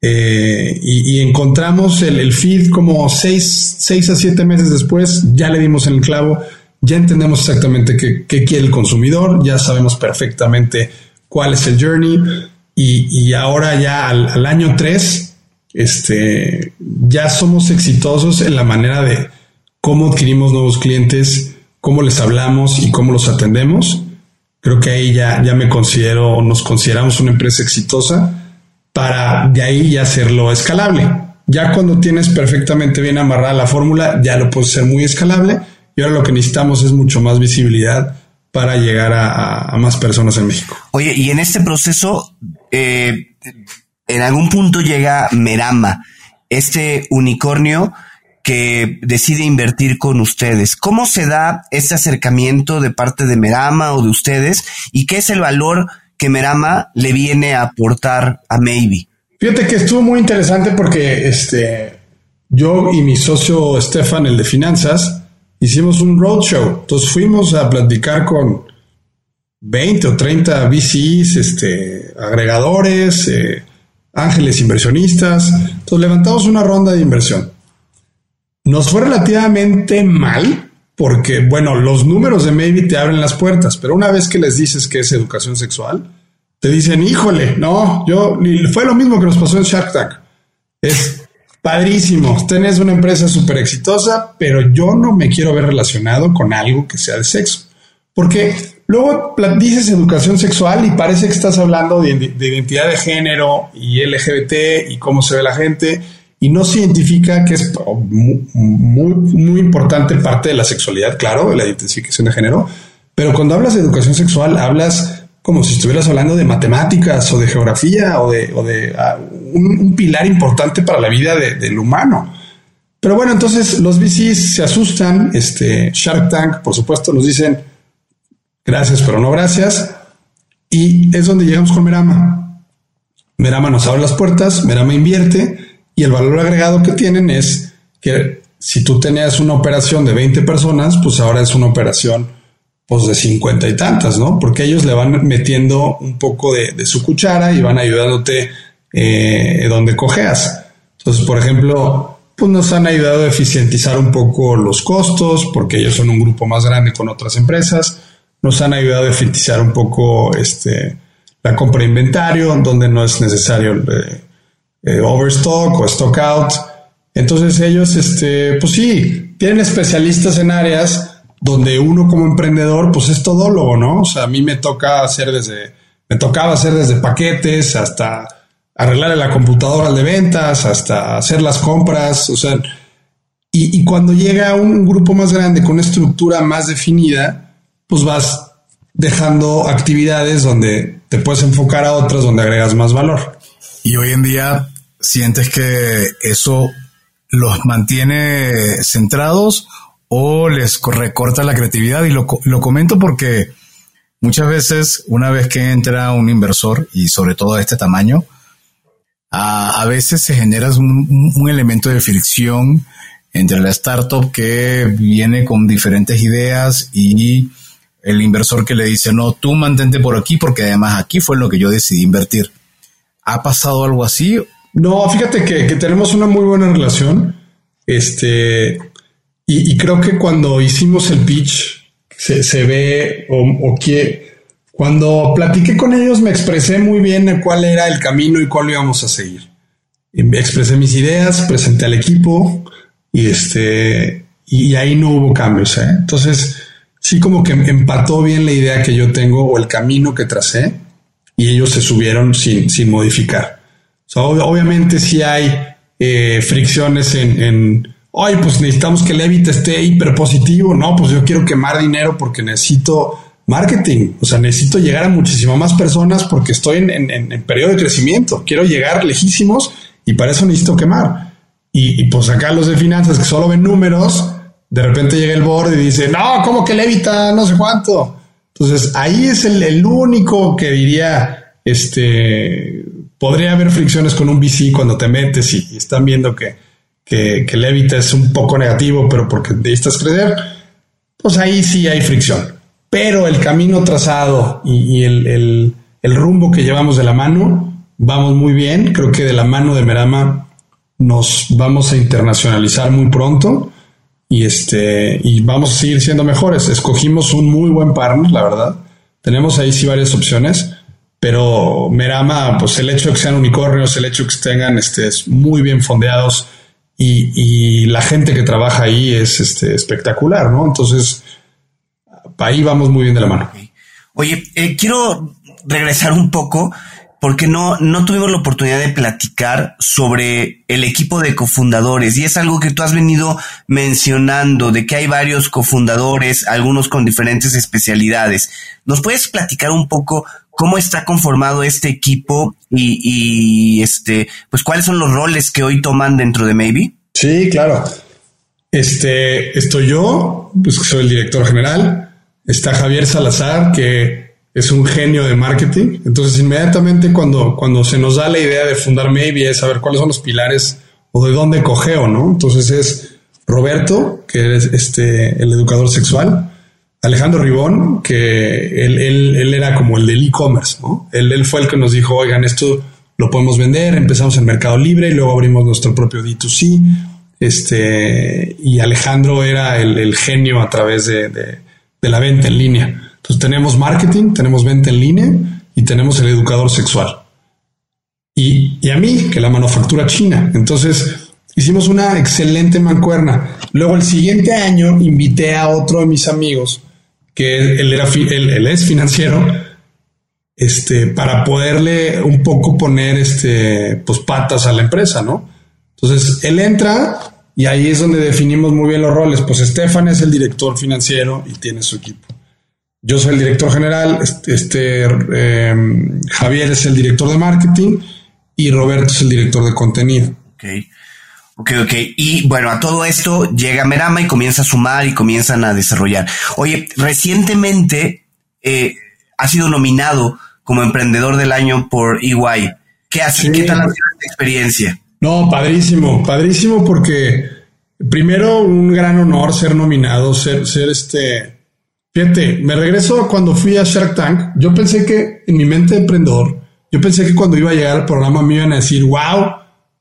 Eh, y, encontramos el, feed como seis, seis, a siete meses después, ya le dimos el clavo, ya entendemos exactamente qué, qué quiere el consumidor, ya sabemos perfectamente cuál es el journey y, y ahora ya al, al año 3 este, ya somos exitosos en la manera de cómo adquirimos nuevos clientes, cómo les hablamos y cómo los atendemos. Creo que ahí ya, ya me considero, nos consideramos una empresa exitosa para de ahí ya hacerlo escalable. Ya cuando tienes perfectamente bien amarrada la fórmula, ya lo puedes ser muy escalable y ahora lo que necesitamos es mucho más visibilidad para llegar a, más personas en México. Oye, y en este proceso, eh, en algún punto llega Merama, este unicornio que decide invertir con ustedes. ¿Cómo se da este acercamiento de parte de Merama o de ustedes? ¿Y qué es el valor que Merama le viene a aportar a Maybe? Fíjate que estuvo muy interesante porque este, yo y mi socio Stefan, el de finanzas, hicimos un roadshow. Entonces fuimos a platicar con 20 o 30 VCs, este, agregadores, eh, ángeles inversionistas. Entonces levantamos una ronda de inversión. Nos fue relativamente mal porque, bueno, los números de Maybe te abren las puertas, pero una vez que les dices que es educación sexual, te dicen, híjole, no, yo, fue lo mismo que nos pasó en Shark Tank. Es padrísimo, tenés una empresa súper exitosa, pero yo no me quiero ver relacionado con algo que sea de sexo. Porque luego dices educación sexual y parece que estás hablando de, identidad de género y LGBT y cómo se ve la gente y no se identifica que es muy, muy, importante parte de la sexualidad, claro, de la identificación de género. Pero cuando hablas de educación sexual, hablas como si estuvieras hablando de matemáticas o de geografía o de, ah, un, pilar importante para la vida del humano. Pero bueno, entonces los VCs se asustan. Este Shark Tank, por supuesto, nos dicen gracias, pero no gracias. Y es donde llegamos con Merama. Merama nos abre las puertas, Merama invierte y el valor agregado que tienen es que si tú tenías una operación de 20 personas, pues ahora es una operación pues de cincuenta y tantas, ¿no? Porque ellos le van metiendo un poco de, su cuchara y van ayudándote eh, donde cojeas. Entonces, por ejemplo, pues nos han ayudado a eficientizar un poco los costos, porque ellos son un grupo más grande con otras empresas. Nos han ayudado a eficientizar un poco este, la compra de inventario, donde no es necesario eh, eh, overstock o stock out. Entonces ellos, este, pues sí, tienen especialistas en áreas donde uno como emprendedor, pues es todólogo, ¿no? O sea, a mí me toca hacer desde, me tocaba hacer desde paquetes hasta arreglarle la computadora de ventas, hasta hacer las compras, o sea, y, cuando llega un grupo más grande con una estructura más definida, pues vas dejando actividades donde te puedes enfocar a otras donde agregas más valor. Y hoy en día sientes que eso los mantiene centrados o les recorta la creatividad. Y lo, lo comento porque muchas veces, una vez que entra un inversor, y sobre todo de este tamaño, a, veces se genera un, un, elemento de fricción entre la startup que viene con diferentes ideas y el inversor que le dice, no, tú mantente por aquí porque además aquí fue lo que yo decidí invertir. ¿Ha pasado algo así? No, fíjate que, que tenemos una muy buena relación. Este, y, creo que cuando hicimos el pitch, se, ve o, que cuando platiqué con ellos me expresé muy bien cuál era el camino y cuál íbamos a seguir. Expresé mis ideas, presenté al equipo y este y ahí no hubo cambios. ¿eh? Entonces sí como que empató bien la idea que yo tengo o el camino que tracé y ellos se subieron sin, sin modificar. obviamente sí hay eh, fricciones en ay, pues necesitamos que Levit esté hiper positivo. No, pues yo quiero quemar dinero porque necesito marketing. O sea, necesito llegar a muchísimas más personas porque estoy en, periodo de crecimiento. Quiero llegar lejísimos y para eso necesito quemar. Y, pues acá los de finanzas que solo ven números, de repente llega el board y dice, no, ¿cómo que Levita? No sé cuánto. Entonces ahí es el, el único que diría, este, podría haber fricciones con un VC cuando te metes y están viendo que, que, que Levita es un poco negativo, pero porque necesitas crecer, pues ahí sí hay fricción. Pero el camino trazado y, el, rumbo que llevamos de la mano, vamos muy bien. Creo que de la mano de Merama nos vamos a internacionalizar muy pronto y este y vamos a seguir siendo mejores. Escogimos un muy buen partner, la verdad. Tenemos ahí sí varias opciones, pero Merama, pues el hecho de que sean unicornios, el hecho de que tengan este, muy bien fondeados, y, la gente que trabaja ahí es este, espectacular, ¿no? Entonces, ahí vamos muy bien de la mano. Oye, eh, quiero regresar un poco porque no, no tuvimos la oportunidad de platicar sobre el equipo de cofundadores y es algo que tú has venido mencionando, de que hay varios cofundadores, algunos con diferentes especialidades. ¿Nos puedes platicar un poco cómo está conformado este equipo y, y este, pues cuáles son los roles que hoy toman dentro de Maybe? Sí, claro. Este, estoy yo, pues soy el director general. Está Javier Salazar, que es un genio de marketing. Entonces, inmediatamente cuando, cuando se nos da la idea de fundar Maybe es saber cuáles son los pilares o de dónde cogeo, ¿no? Entonces es Roberto, que es este, el educador sexual, Alejandro Ribón, que él, él, era como el del e-commerce, ¿no? Él, él fue el que nos dijo, oigan, esto lo podemos vender, empezamos en Mercado Libre y luego abrimos nuestro propio D2C. Este, y Alejandro era el, genio a través de, de la venta en línea. Entonces tenemos marketing, tenemos venta en línea y tenemos el educador sexual. Y, y a mí, que la manufactura china. Entonces hicimos una excelente mancuerna. Luego el siguiente año invité a otro de mis amigos, que él, era, él, es financiero, este, para poderle un poco poner este, pues patas a la empresa, ¿no? Entonces él entra y ahí es donde definimos muy bien los roles. Pues Estefan es el director financiero y tiene su equipo. Yo soy el director general, este, em, Javier es el director de marketing y Roberto es el director de contenido. Ok, ok, ok. Y bueno, a todo esto llega Merama y comienza a sumar y comienzan a desarrollar. Oye, recientemente eh, ha sido nominado como emprendedor del año por EY. ¿Qué hace? ¿Qué tal ha sido esta experiencia? No, padrísimo, padrísimo porque primero un gran honor ser nominado, ser, ser este Fíjate, me regreso cuando fui a Shark Tank. Yo pensé que en mi mente de emprendedor, yo pensé que cuando iba a llegar al programa me iban a decir, wow,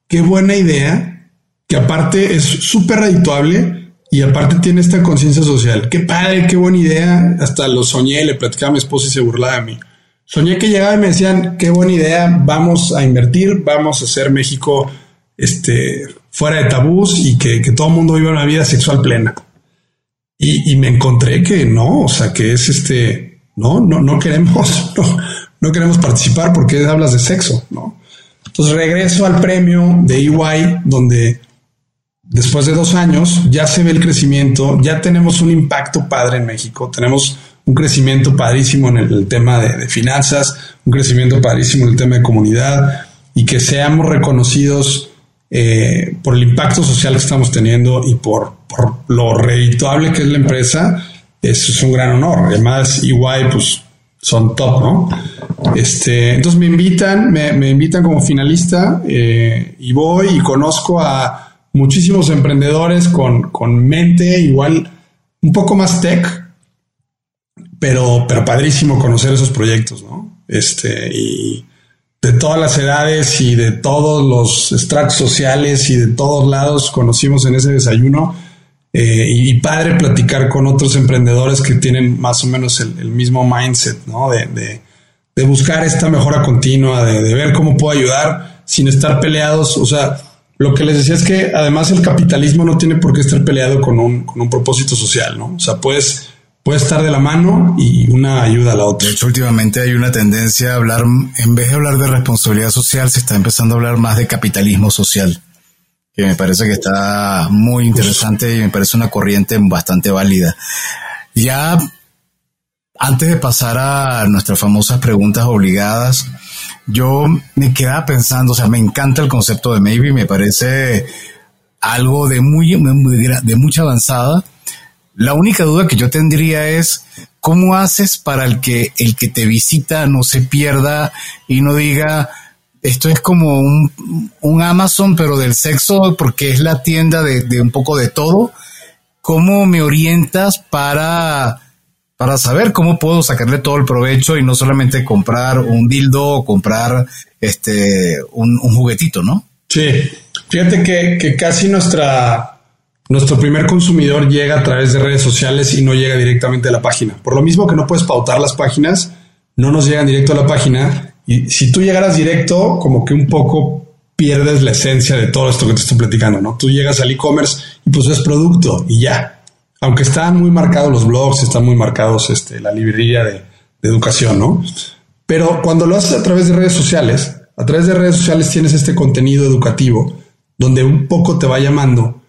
qué buena idea, que aparte es súper redituable y aparte tiene esta conciencia social. Qué padre, qué buena idea. Hasta lo soñé, le platicaba a mi esposa y se burlaba de mí. Soñé que llegaba y me decían, qué buena idea, vamos a invertir, vamos a hacer México este, fuera de tabús y que, que todo el mundo viva una vida sexual plena. Y, me encontré que no, o sea, que es este, no, no, no queremos, no, no queremos participar porque hablas de sexo, ¿no? Entonces regreso al premio de EY, donde después de dos años ya se ve el crecimiento, ya tenemos un impacto padre en México, tenemos un crecimiento padrísimo en el, tema de, finanzas, un crecimiento padrísimo en el tema de comunidad y que seamos reconocidos eh, por el impacto social que estamos teniendo y por, lo redituable que es la empresa, es un gran honor. Además, EY, pues son top, ¿no? Este, entonces me invitan, me, invitan como finalista eh, y voy y conozco a muchísimos emprendedores con, con mente igual un poco más tech, pero, pero padrísimo conocer esos proyectos, ¿no? Este, y, de todas las edades y de todos los estratos sociales y de todos lados conocimos en ese desayuno. Eh, y, padre platicar con otros emprendedores que tienen más o menos el, mismo mindset, ¿no? De, de, buscar esta mejora continua, de, ver cómo puedo ayudar sin estar peleados. O sea, lo que les decía es que además el capitalismo no tiene por qué estar peleado con un, con un propósito social, ¿no? O sea, puedes puede estar de la mano y una ayuda a la otra. De hecho, últimamente hay una tendencia a hablar, en vez de hablar de responsabilidad social, se está empezando a hablar más de capitalismo social, que me parece que está muy interesante y me parece una corriente bastante válida. Ya antes de pasar a nuestras famosas preguntas obligadas, yo me quedaba pensando, o sea, me encanta el concepto de Maybe, me parece algo de muy, de mucha avanzada la única duda que yo tendría es cómo haces para el que el que te visita no se pierda y no diga esto es como un, Amazon pero del sexo porque es la tienda de, un poco de todo. ¿Cómo me orientas para para saber cómo puedo sacarle todo el provecho y no solamente comprar un dildo o comprar este un, juguetito, ¿no? Sí, fíjate que, que casi nuestra nuestro primer consumidor llega a través de redes sociales y no llega directamente a la página. Por lo mismo que no puedes pautar las páginas, no nos llegan directo a la página. Y si tú llegaras directo, como que un poco pierdes la esencia de todo esto que te estoy platicando, ¿no? Tú llegas al e-commerce y pues es producto y ya. Aunque están muy marcados los blogs, están muy marcados este, la librería de, de educación, ¿no? Pero cuando lo haces a través de redes sociales, a través de redes sociales tienes este contenido educativo donde un poco te va llamando,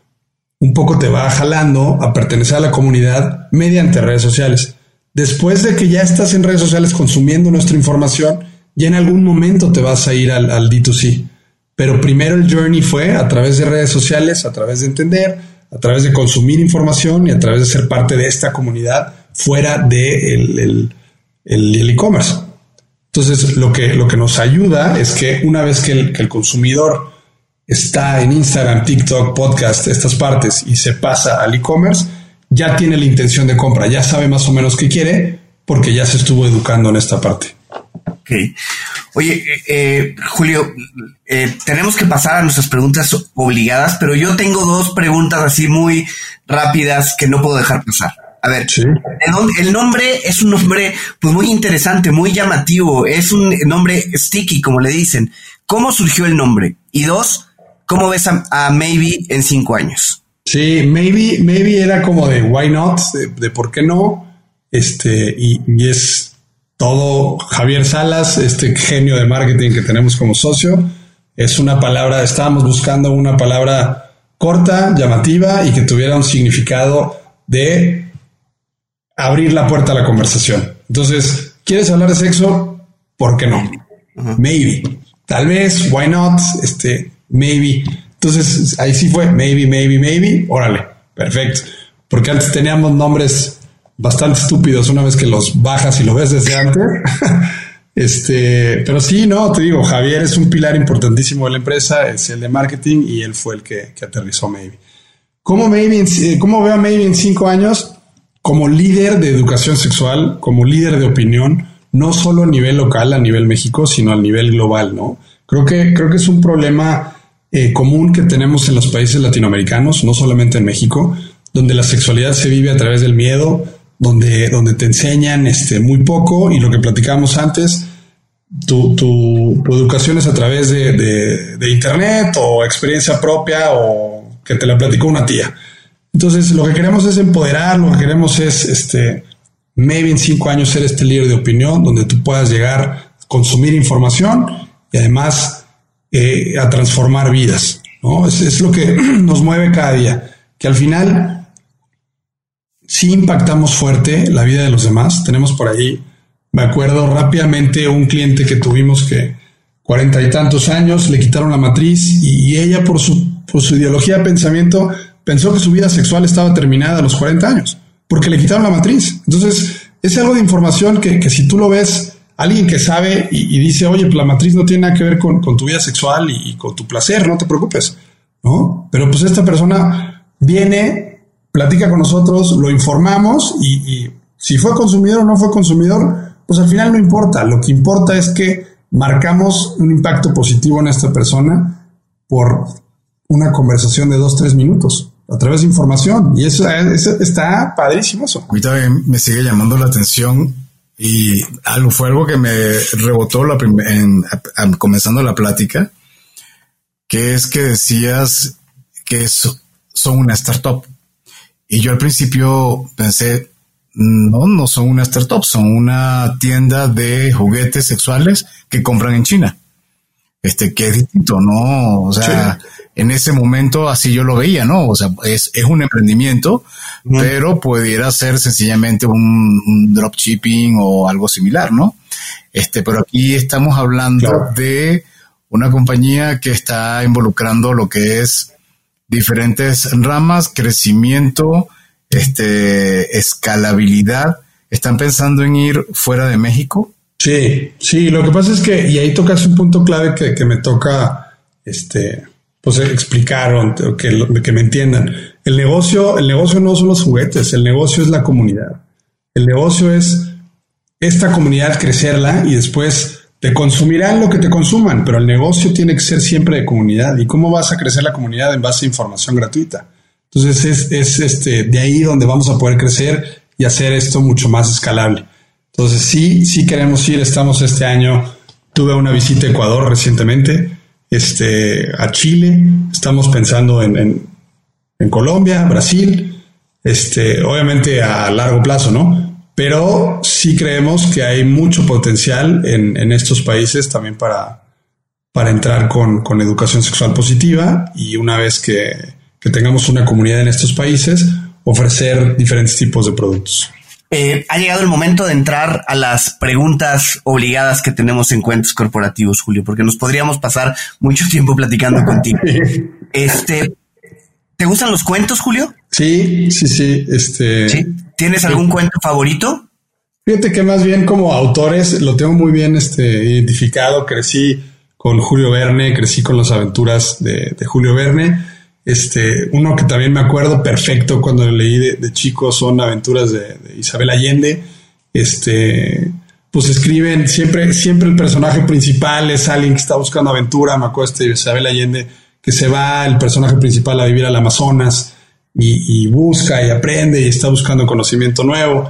un poco te va jalando a pertenecer a la comunidad mediante redes sociales. Después de que ya estás en redes sociales consumiendo nuestra información, ya en algún momento te vas a ir al, al D2C. Pero primero el journey fue a través de redes sociales, a través de entender, a través de consumir información y a través de ser parte de esta comunidad fuera de el e-commerce. Entonces, lo que, lo que nos ayuda es que una vez que el, que el consumidor está en Instagram, TikTok, podcast, estas partes y se pasa al e-commerce, ya tiene la intención de compra, ya sabe más o menos qué quiere porque ya se estuvo educando en esta parte. Ok. Oye, eh, eh, Julio, eh, tenemos que pasar a nuestras preguntas obligadas, pero yo tengo dos preguntas así muy rápidas que no puedo dejar pasar. A ver, el, nombre es un nombre pues muy interesante, muy llamativo, es un nombre sticky, como le dicen. ¿Cómo surgió el nombre? Y dos, ¿cómo ves a, Maybe en cinco años? Sí, Maybe, Maybe era como de why not, de, por qué no, este, y, y, es todo Javier Salas, este genio de marketing que tenemos como socio. Es una palabra, estábamos buscando una palabra corta, llamativa y que tuviera un significado de abrir la puerta a la conversación. Entonces, ¿quieres hablar de sexo? ¿Por qué no? Maybe. Tal vez, why not? Este, maybe. Entonces, ahí sí fue, maybe, maybe, maybe. Órale, perfecto. Porque antes teníamos nombres bastante estúpidos una vez que los bajas y lo ves desde antes. este, pero sí, no, te digo, Javier es un pilar importantísimo de la empresa, es el de marketing y él fue el que, aterrizó Maybe. ¿Cómo, maybe ¿Cómo veo a Maybe en cinco años? como líder de educación sexual, como líder de opinión, no solo a nivel local, a nivel México, sino a nivel global, ¿no? Creo que, creo que es un problema eh, común que tenemos en los países latinoamericanos, no solamente en México, donde la sexualidad se vive a través del miedo, donde, donde te enseñan este, muy poco y lo que platicábamos antes, tu, tu, educación es a través de, de internet o experiencia propia o que te la platicó una tía. Entonces, lo que queremos es empoderar, lo que queremos es, este, maybe en cinco años ser este líder de opinión, donde tú puedas llegar consumir información y además eh, a transformar vidas. ¿no? Es, es lo que nos mueve cada día, que al final sí impactamos fuerte la vida de los demás. Tenemos por ahí, me acuerdo rápidamente, un cliente que tuvimos que cuarenta y tantos años, le quitaron la matriz y, ella por su, por su ideología de pensamiento pensó que su vida sexual estaba terminada a los 40 años, porque le quitaron la matriz. Entonces, es algo de información que, si tú lo ves, alguien que sabe y, dice, oye, pues la matriz no tiene nada que ver con, tu vida sexual y, con tu placer, no te preocupes, ¿no? Pero pues esta persona viene, platica con nosotros, lo informamos y, si fue consumidor o no fue consumidor, pues al final no importa. Lo que importa es que marcamos un impacto positivo en esta persona por una conversación de dos, tres minutos a través de información. Y eso, está padrísimo eso. Ahorita me, sigue llamando la atención y algo fue algo que me rebotó la en, comenzando la plática, que es que decías que son una startup. Y yo al principio pensé, no, no son una startup, son una tienda de juguetes sexuales que compran en China. Este, que es distinto, ¿no? O sea, en ese momento así yo lo veía, ¿no? O sea, es, es un emprendimiento, pero pudiera ser sencillamente un, dropshipping o algo similar, ¿no? Este, pero aquí estamos hablando de una compañía que está involucrando lo que es diferentes ramas, crecimiento, este, escalabilidad. ¿Están pensando en ir fuera de México? Sí, sí, lo que pasa es que, y ahí tocas un punto clave que, me toca, este, pues explicaron, que, que me entiendan. El negocio, el negocio no son los juguetes, el negocio es la comunidad. El negocio es esta comunidad crecerla y después te consumirán lo que te consuman, pero el negocio tiene que ser siempre de comunidad. ¿Y cómo vas a crecer la comunidad en base a información gratuita? Entonces es, es este, de ahí donde vamos a poder crecer y hacer esto mucho más escalable. Entonces sí, sí queremos ir. Estamos este año. Tuve una visita a Ecuador recientemente este, a Chile, estamos pensando en, en, Colombia, Brasil, este, obviamente a largo plazo, ¿no? pero sí creemos que hay mucho potencial en, estos países también para, para entrar con, educación sexual positiva y una vez que, que tengamos una comunidad en estos países, ofrecer diferentes tipos de productos. Eh, ha llegado el momento de entrar a las preguntas obligadas que tenemos en cuentos corporativos, Julio, porque nos podríamos pasar mucho tiempo platicando contigo. Este, ¿te gustan los cuentos, Julio? Sí, sí, sí. Este, ¿Tienes algún cuento favorito? Fíjate que más bien como autores lo tengo muy bien este, identificado. Crecí con Julio Verne, crecí con las aventuras de, de Julio Verne este, uno que también me acuerdo perfecto cuando leí de, chico son aventuras de, Isabel Allende. Este, pues escriben siempre, siempre el personaje principal es alguien que está buscando aventura. Me acuerdo de Isabel Allende que se va el personaje principal a vivir al Amazonas y, busca y aprende y está buscando conocimiento nuevo.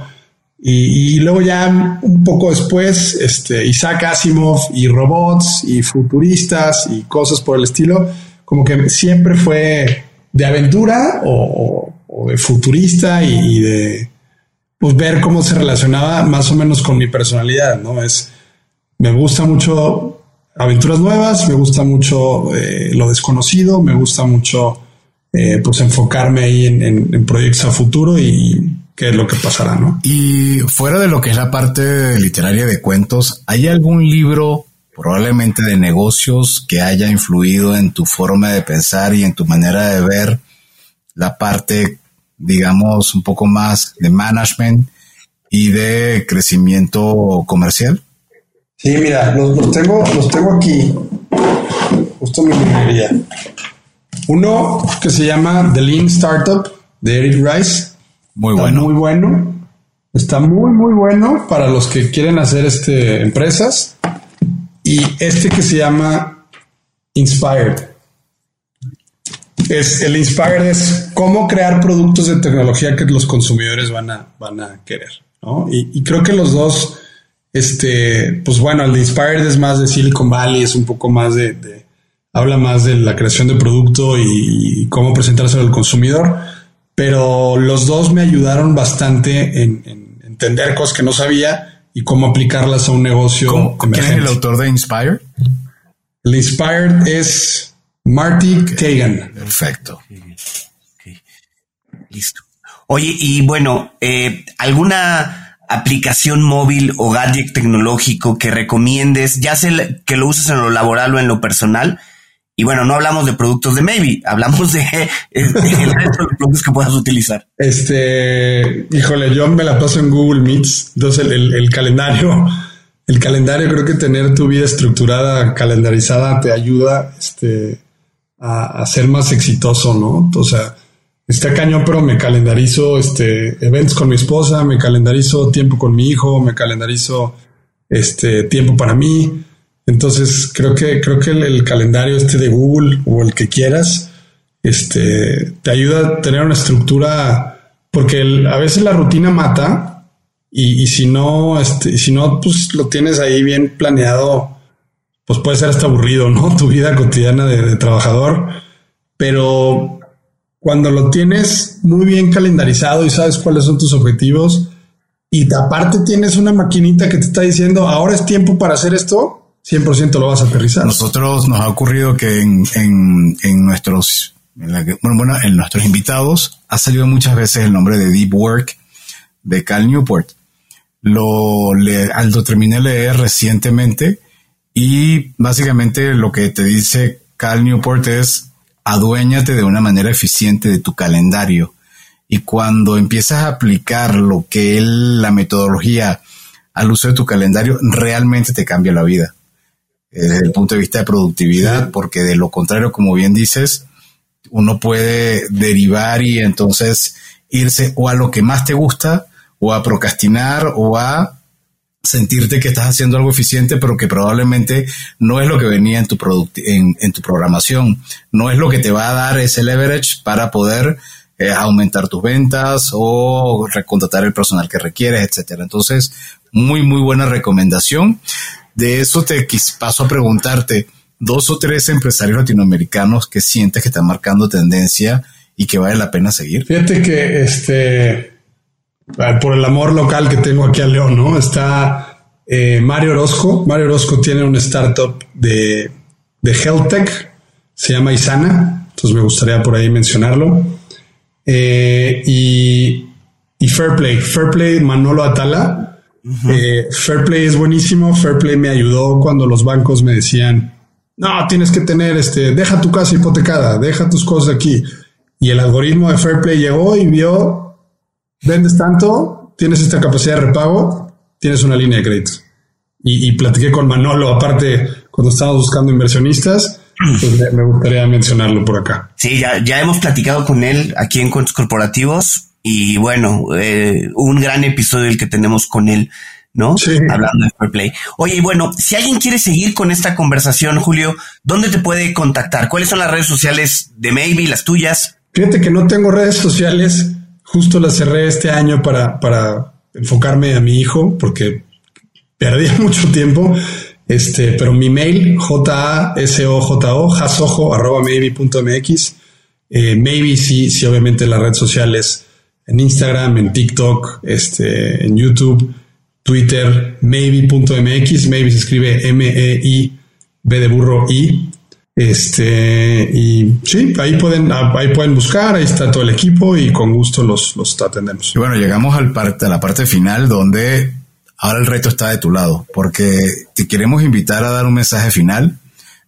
Y, y, luego ya un poco después, este, Isaac Asimov y robots y futuristas y cosas por el estilo como que siempre fue de aventura o, de futurista y, de pues, ver cómo se relacionaba más o menos con mi personalidad, ¿no? Es, me gusta mucho aventuras nuevas, me gusta mucho eh, lo desconocido, me gusta mucho eh, pues enfocarme ahí en, proyectos a futuro y qué es lo que pasará, ¿no? Y fuera de lo que es la parte literaria de cuentos, ¿hay algún libro probablemente de negocios que haya influido en tu forma de pensar y en tu manera de ver la parte, digamos, un poco más de management y de crecimiento comercial? Sí, mira, los, tengo, los tengo aquí, justo mi librería. Uno que se llama The Lean Startup de Eric Rice. Muy bueno. Muy bueno. Está muy, muy bueno para los que quieren hacer este, empresas. Y este que se llama Inspired. Es, el Inspired es cómo crear productos de tecnología que los consumidores van a, van a querer. Y, creo que los dos, este, pues bueno, el Inspired es más de Silicon Valley, es un poco más de, habla más de la creación de producto y, cómo presentárselo al consumidor. Pero los dos me ayudaron bastante en entender cosas que no sabía y cómo aplicarlas a un negocio. ¿Quién es el autor de Inspire? El Inspired es Marty Kagan. Perfecto. Listo. Oye, y bueno, eh, ¿alguna aplicación móvil o gadget tecnológico que recomiendes, ya sea que lo uses en lo laboral o en lo personal, y bueno, no hablamos de productos de Maybe, hablamos de, el resto de productos que puedas utilizar. Este, híjole, yo me la paso en Google Meets. Entonces, el, calendario, el calendario, creo que tener tu vida estructurada, calendarizada, te ayuda este, a, ser más exitoso, ¿no? O sea, está cañón, pero me calendarizo este, eventos con mi esposa, me calendarizo tiempo con mi hijo, me calendarizo este, tiempo para mí entonces creo que creo que el, calendario este de Google o el que quieras, este, te ayuda a tener una estructura, porque a veces la rutina mata y, si no, este, si no, pues lo tienes ahí bien planeado, pues puede ser hasta aburrido, ¿no? Tu vida cotidiana de, trabajador, pero cuando lo tienes muy bien calendarizado y sabes cuáles son tus objetivos y aparte tienes una maquinita que te está diciendo ahora es tiempo para hacer esto, 100% lo vas a aterrizar. Nosotros nos ha ocurrido que en, en, en nuestros, bueno, en nuestros invitados ha salido muchas veces el nombre de Deep Work de Cal Newport. Lo, le, lo terminé de leer recientemente y básicamente lo que te dice Cal Newport es aduéñate de una manera eficiente de tu calendario. Y cuando empiezas a aplicar lo que él, la metodología al uso de tu calendario, realmente te cambia la vida desde el punto de vista de productividad, porque de lo contrario, como bien dices, uno puede derivar y entonces irse o a lo que más te gusta, o a procrastinar, o a sentirte que estás haciendo algo eficiente, pero que probablemente no es lo que venía en tu, en, en, tu programación, no es lo que te va a dar ese leverage para poder eh, aumentar tus ventas o recontratar el personal que requieres, etcétera. Entonces, muy, muy buena recomendación. De eso te paso a preguntarte dos o tres empresarios latinoamericanos que sientes que están marcando tendencia y que vale la pena seguir. Fíjate que este por el amor local que tengo aquí a León, ¿no? Está eh, Mario Orozco. Mario Orozco tiene un startup de, de health tech, se llama Isana, entonces me gustaría por ahí mencionarlo. Eh, y, y Fairplay, Fairplay Manolo Atala. Eh, Fairplay es buenísimo. Fairplay me ayudó cuando los bancos me decían, no, tienes que tener este, deja tu casa hipotecada, deja tus cosas aquí. Y el algoritmo de Fairplay llegó y vio, vendes tanto, tienes esta capacidad de repago, tienes una línea de crédito. Y, platiqué con Manolo, aparte, cuando estábamos buscando inversionistas, pues me, gustaría mencionarlo por acá. Sí, ya, ya hemos platicado con él aquí en Cuentos Corporativos y bueno, eh, un gran episodio el que tenemos con él. ¿no? Sí. Hablando de Fair Play. Oye, y bueno, si alguien quiere seguir con esta conversación, Julio, ¿dónde te puede contactar? ¿Cuáles son las redes sociales de Maybe, las tuyas? Fíjate que no tengo redes sociales, justo las cerré este año para, para enfocarme a mi hijo, porque perdía mucho tiempo. Este, pero mi mail, j a s o j o jasojo, arroba maybe.mx. Eh, maybe sí, sí, obviamente las redes sociales, en Instagram, en TikTok, este, en YouTube, Twitter, maybe.mx. Maybe se escribe M-E-I, B de burro I. Este, y sí, ahí pueden, ahí pueden buscar, ahí está todo el equipo y con gusto los, los atendemos. Y bueno, llegamos al parte, a la parte final donde ahora el reto está de tu lado, porque te queremos invitar a dar un mensaje final,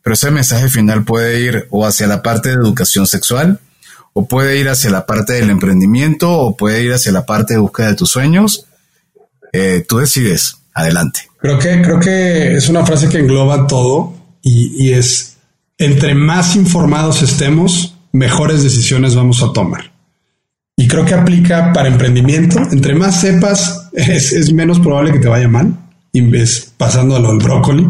pero ese mensaje final puede ir o hacia la parte de educación sexual, o puede ir hacia la parte del emprendimiento, o puede ir hacia la parte de búsqueda de tus sueños. Eh, tú decides, adelante. Creo que, creo que es una frase que engloba todo y, es entre más informados estemos, mejores decisiones vamos a tomar. Y creo que aplica para emprendimiento. Entre más sepas, es, menos probable que te vaya mal. Y ves, pasando a lo del brócoli,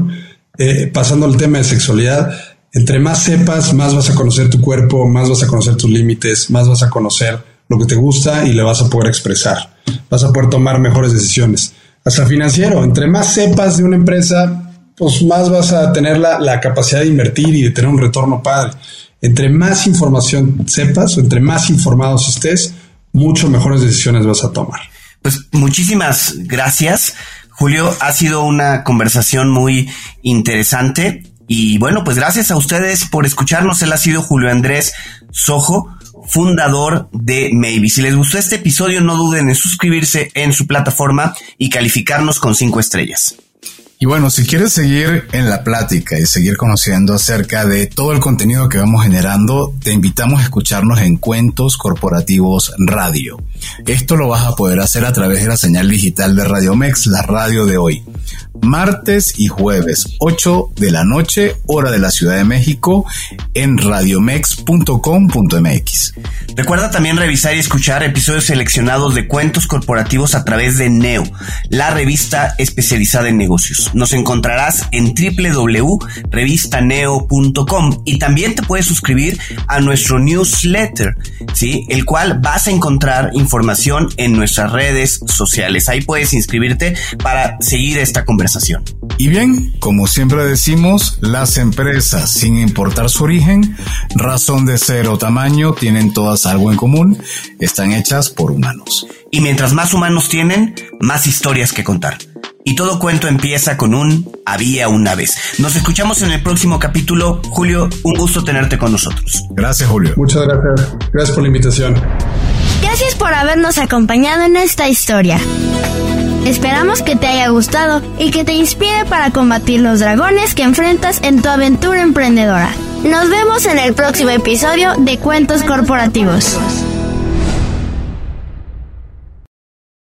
eh, pasando al tema de sexualidad. Entre más sepas, más vas a conocer tu cuerpo, más vas a conocer tus límites, más vas a conocer lo que te gusta y le vas a poder expresar. Vas a poder tomar mejores decisiones. Hasta financiero, entre más sepas de una empresa, pues más vas a tener la, capacidad de invertir y de tener un retorno padre. Entre más información sepas o entre más informados estés, mucho mejores decisiones vas a tomar. Pues muchísimas gracias. Julio, ha sido una conversación muy interesante y bueno, pues gracias a ustedes por escucharnos. Él ha sido Julio Andrés Sojo, fundador de Maybe. Si les gustó este episodio, no duden en suscribirse en su plataforma y calificarnos con cinco estrellas. Y bueno, si quieres seguir en la plática y seguir conociendo acerca de todo el contenido que vamos generando, te invitamos a escucharnos en Cuentos Corporativos Radio. Esto lo vas a poder hacer a través de la señal digital de Radio Mex, la radio de hoy. Martes y jueves, 8 de la noche, hora de la Ciudad de México, en radiomex.com.mx. Recuerda también revisar y escuchar episodios seleccionados de cuentos corporativos a través de Neo, la revista especializada en negocios. Nos encontrarás en www.revistaneo.com y también te puedes suscribir a nuestro newsletter, ¿sí? el cual vas a encontrar información en nuestras redes sociales. Ahí puedes inscribirte para seguir esta conversación. Y bien, como siempre decimos, las empresas, sin importar su origen, razón de ser o tamaño, tienen todas algo en común, están hechas por humanos. Y mientras más humanos tienen, más historias que contar. Y todo cuento empieza con un había una vez. Nos escuchamos en el próximo capítulo. Julio, un gusto tenerte con nosotros. Gracias, Julio. Muchas gracias. Gracias por la invitación. Gracias por habernos acompañado en esta historia. Esperamos que te haya gustado y que te inspire para combatir los dragones que enfrentas en tu aventura emprendedora. Nos vemos en el próximo episodio de Cuentos Corporativos.